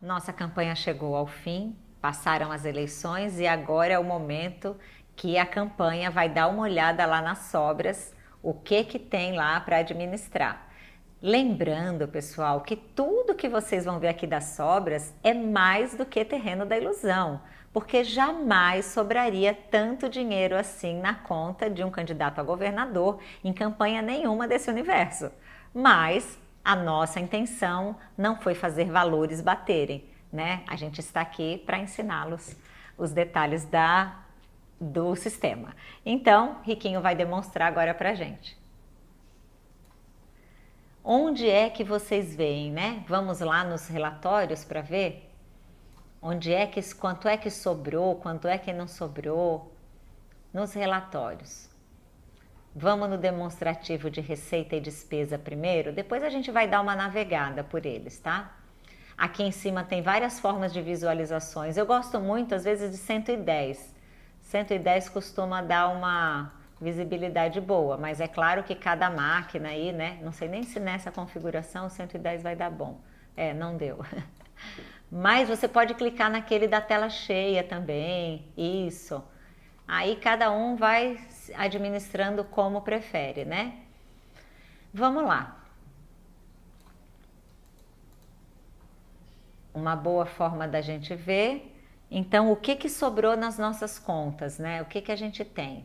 Nossa campanha chegou ao fim, passaram as eleições e agora é o momento que a campanha vai dar uma olhada lá nas sobras, o que que tem lá para administrar. Lembrando, pessoal, que tudo que vocês vão ver aqui das sobras é mais do que terreno da ilusão, porque jamais sobraria tanto dinheiro assim na conta de um candidato a governador em campanha nenhuma desse universo. Mas a nossa intenção não foi fazer valores baterem, né? A gente está aqui para ensiná-los os detalhes da do sistema. Então, Riquinho vai demonstrar agora para gente. Onde é que vocês veem, né? Vamos lá nos relatórios para ver onde é que quanto é que sobrou, quanto é que não sobrou nos relatórios. Vamos no demonstrativo de receita e despesa primeiro, depois a gente vai dar uma navegada por eles, tá? Aqui em cima tem várias formas de visualizações. Eu gosto muito, às vezes, de 110. 110 costuma dar uma visibilidade boa, mas é claro que cada máquina aí, né? Não sei nem se nessa configuração o 110 vai dar bom. É, não deu. Mas você pode clicar naquele da tela cheia também, isso. Aí cada um vai administrando como prefere, né? Vamos lá. Uma boa forma da gente ver. Então, o que, que sobrou nas nossas contas, né? O que, que a gente tem?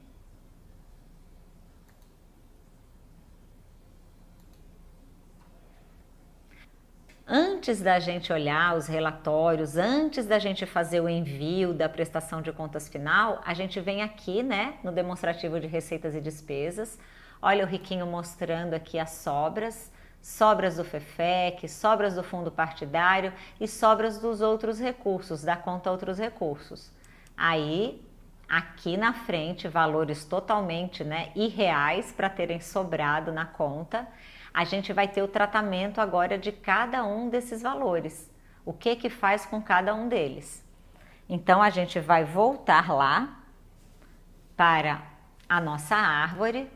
Antes da gente olhar os relatórios, antes da gente fazer o envio da prestação de contas final, a gente vem aqui, né, no demonstrativo de receitas e despesas. Olha o Riquinho mostrando aqui as sobras, sobras do FEFEC, sobras do fundo partidário e sobras dos outros recursos, da conta outros recursos. Aí, aqui na frente, valores totalmente, né, irreais para terem sobrado na conta a gente vai ter o tratamento agora de cada um desses valores. O que que faz com cada um deles? Então a gente vai voltar lá para a nossa árvore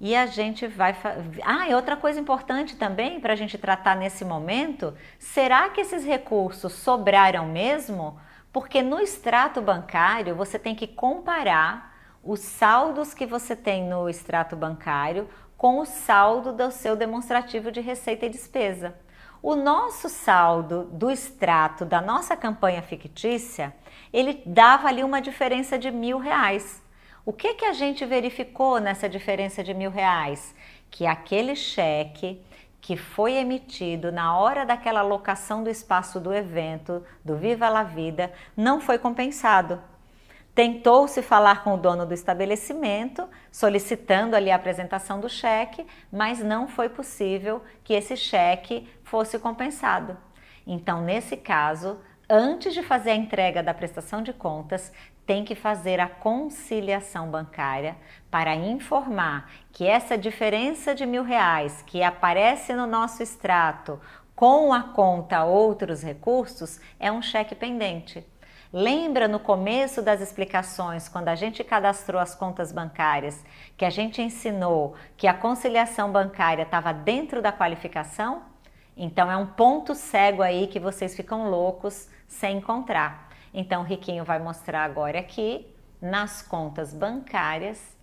e a gente vai. Ah, e outra coisa importante também para a gente tratar nesse momento: será que esses recursos sobraram mesmo? Porque no extrato bancário você tem que comparar os saldos que você tem no extrato bancário com o saldo do seu demonstrativo de receita e despesa. O nosso saldo do extrato da nossa campanha fictícia, ele dava ali uma diferença de mil reais. O que, que a gente verificou nessa diferença de mil reais? Que aquele cheque que foi emitido na hora daquela locação do espaço do evento, do Viva la Vida, não foi compensado. Tentou-se falar com o dono do estabelecimento, solicitando ali a apresentação do cheque, mas não foi possível que esse cheque fosse compensado. Então, nesse caso, antes de fazer a entrega da prestação de contas, tem que fazer a conciliação bancária para informar que essa diferença de mil reais que aparece no nosso extrato com a conta outros recursos é um cheque pendente. Lembra no começo das explicações, quando a gente cadastrou as contas bancárias, que a gente ensinou que a conciliação bancária estava dentro da qualificação? Então é um ponto cego aí que vocês ficam loucos sem encontrar. Então o Riquinho vai mostrar agora aqui nas contas bancárias,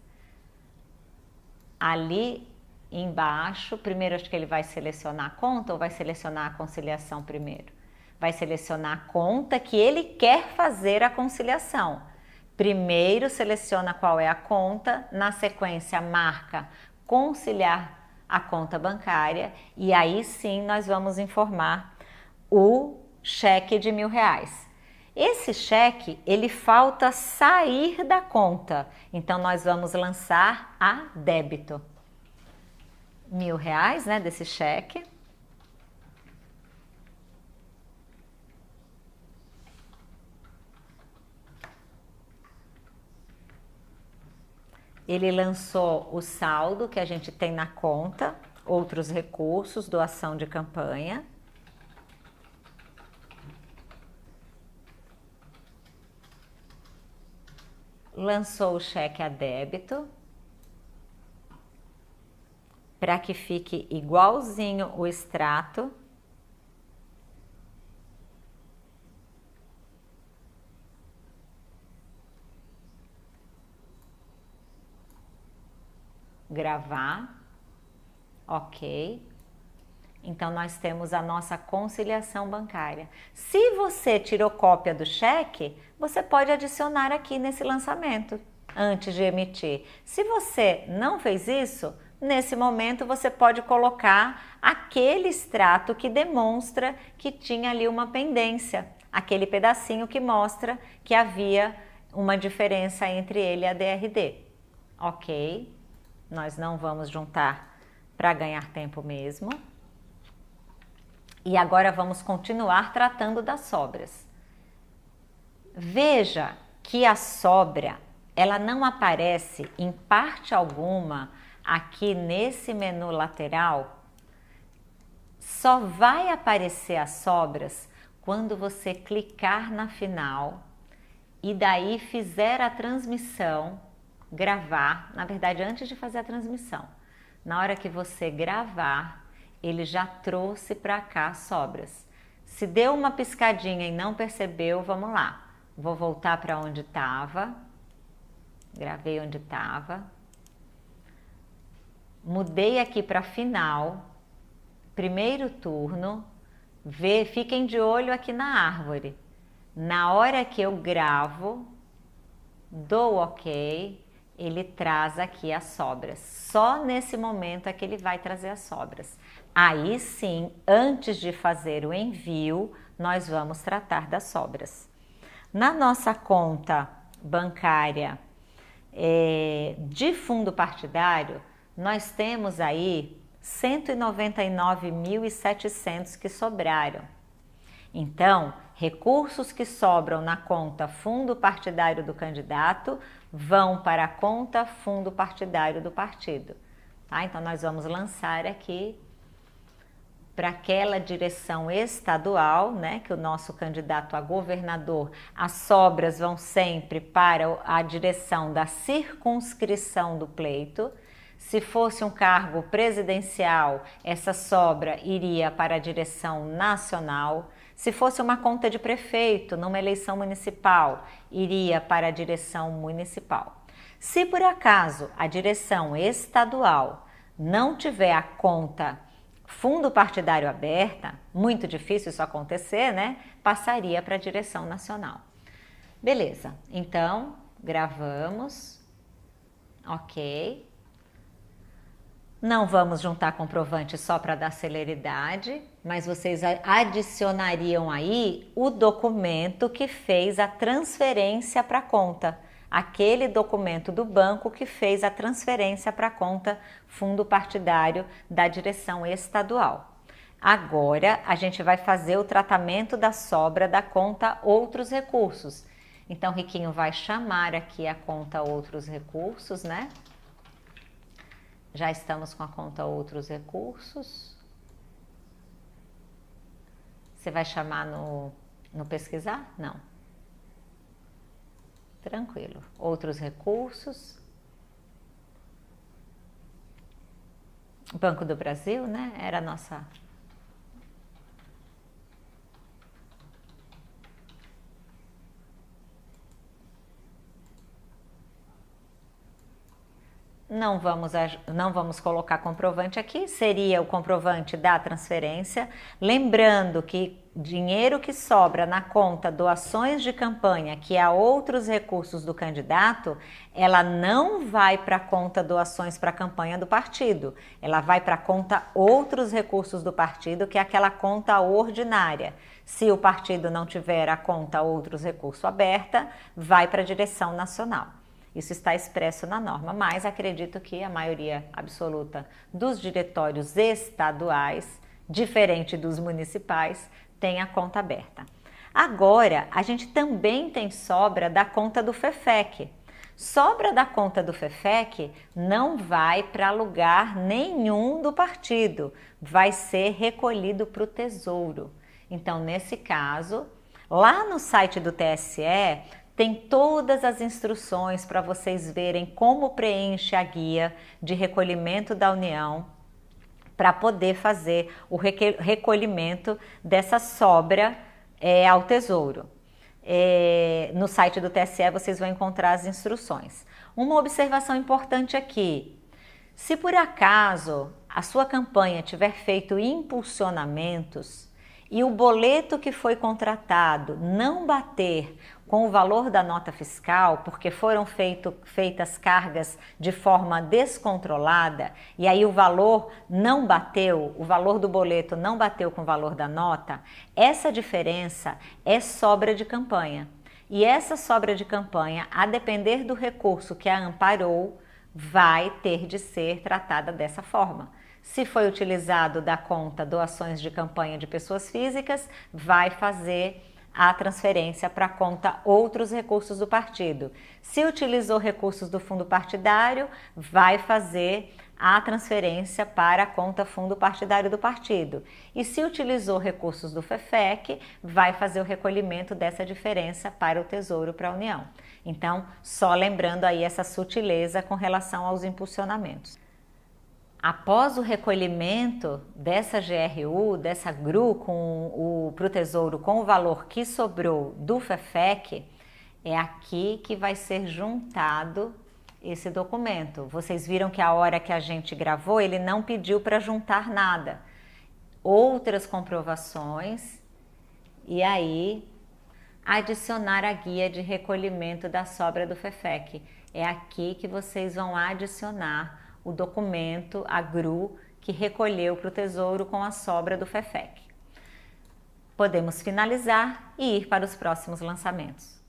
ali embaixo, primeiro acho que ele vai selecionar a conta ou vai selecionar a conciliação primeiro? Vai selecionar a conta que ele quer fazer a conciliação. Primeiro seleciona qual é a conta, na sequência marca conciliar a conta bancária e aí sim nós vamos informar o cheque de mil reais. Esse cheque ele falta sair da conta, então nós vamos lançar a débito. Mil reais, né, desse cheque. Ele lançou o saldo que a gente tem na conta, outros recursos, doação de campanha. Lançou o cheque a débito para que fique igualzinho o extrato gravar. Ok. Então, nós temos a nossa conciliação bancária. Se você tirou cópia do cheque, você pode adicionar aqui nesse lançamento antes de emitir. Se você não fez isso, nesse momento você pode colocar aquele extrato que demonstra que tinha ali uma pendência, aquele pedacinho que mostra que havia uma diferença entre ele e a DRD. Ok, nós não vamos juntar para ganhar tempo mesmo. E agora vamos continuar tratando das sobras. Veja que a sobra, ela não aparece em parte alguma aqui nesse menu lateral. Só vai aparecer as sobras quando você clicar na final e daí fizer a transmissão, gravar, na verdade antes de fazer a transmissão. Na hora que você gravar, ele já trouxe para cá as sobras. Se deu uma piscadinha e não percebeu, vamos lá. Vou voltar para onde estava. Gravei onde estava. Mudei aqui para final. Primeiro turno. Vê, fiquem de olho aqui na árvore. Na hora que eu gravo, dou OK, ele traz aqui as sobras. Só nesse momento é que ele vai trazer as sobras. Aí sim, antes de fazer o envio, nós vamos tratar das sobras. Na nossa conta bancária é, de fundo partidário, nós temos aí 199.700 que sobraram. Então, recursos que sobram na conta fundo partidário do candidato vão para a conta fundo partidário do partido. Tá? Então, nós vamos lançar aqui para aquela direção estadual, né, que o nosso candidato a governador, as sobras vão sempre para a direção da circunscrição do pleito. Se fosse um cargo presidencial, essa sobra iria para a direção nacional. Se fosse uma conta de prefeito numa eleição municipal, iria para a direção municipal. Se por acaso a direção estadual não tiver a conta fundo partidário aberta, muito difícil isso acontecer, né? Passaria para a direção nacional. Beleza, então gravamos, ok. Não vamos juntar comprovante só para dar celeridade, mas vocês adicionariam aí o documento que fez a transferência para a conta aquele documento do banco que fez a transferência para a conta fundo partidário da direção estadual. Agora a gente vai fazer o tratamento da sobra da conta outros recursos. Então, Riquinho vai chamar aqui a conta outros recursos, né? Já estamos com a conta outros recursos. Você vai chamar no, no pesquisar? Não. Tranquilo. Outros recursos. Banco do Brasil, né? Era a nossa não vamos, não vamos colocar comprovante aqui, seria o comprovante da transferência. Lembrando que dinheiro que sobra na conta doações de campanha, que há outros recursos do candidato, ela não vai para a conta doações para a campanha do partido, ela vai para a conta outros recursos do partido, que é aquela conta ordinária. Se o partido não tiver a conta outros recursos aberta, vai para a direção nacional. Isso está expresso na norma, mas acredito que a maioria absoluta dos diretórios estaduais, diferente dos municipais, tem a conta aberta. Agora, a gente também tem sobra da conta do FEFEC. Sobra da conta do FEFEC não vai para lugar nenhum do partido, vai ser recolhido para o Tesouro. Então, nesse caso, lá no site do TSE, tem todas as instruções para vocês verem como preenche a guia de recolhimento da União para poder fazer o recolhimento dessa sobra é, ao Tesouro. É, no site do TSE vocês vão encontrar as instruções. Uma observação importante aqui: Se por acaso a sua campanha tiver feito impulsionamentos e o boleto que foi contratado não bater com o valor da nota fiscal, porque foram feito, feitas cargas de forma descontrolada e aí o valor não bateu, o valor do boleto não bateu com o valor da nota, essa diferença é sobra de campanha. E essa sobra de campanha, a depender do recurso que a amparou, vai ter de ser tratada dessa forma. Se foi utilizado da conta doações de campanha de pessoas físicas, vai fazer a transferência para conta outros recursos do partido. Se utilizou recursos do fundo partidário, vai fazer a transferência para a conta fundo partidário do partido. E se utilizou recursos do FEFEC, vai fazer o recolhimento dessa diferença para o Tesouro para a União. Então, só lembrando aí essa sutileza com relação aos impulsionamentos. Após o recolhimento dessa GRU, dessa GRU com o para o Tesouro com o valor que sobrou do FEFEC, é aqui que vai ser juntado esse documento. Vocês viram que a hora que a gente gravou, ele não pediu para juntar nada. Outras comprovações e aí adicionar a guia de recolhimento da sobra do FEFEC. É aqui que vocês vão adicionar o documento, a GRU, que recolheu para o Tesouro com a sobra do FEFEC. Podemos finalizar e ir para os próximos lançamentos.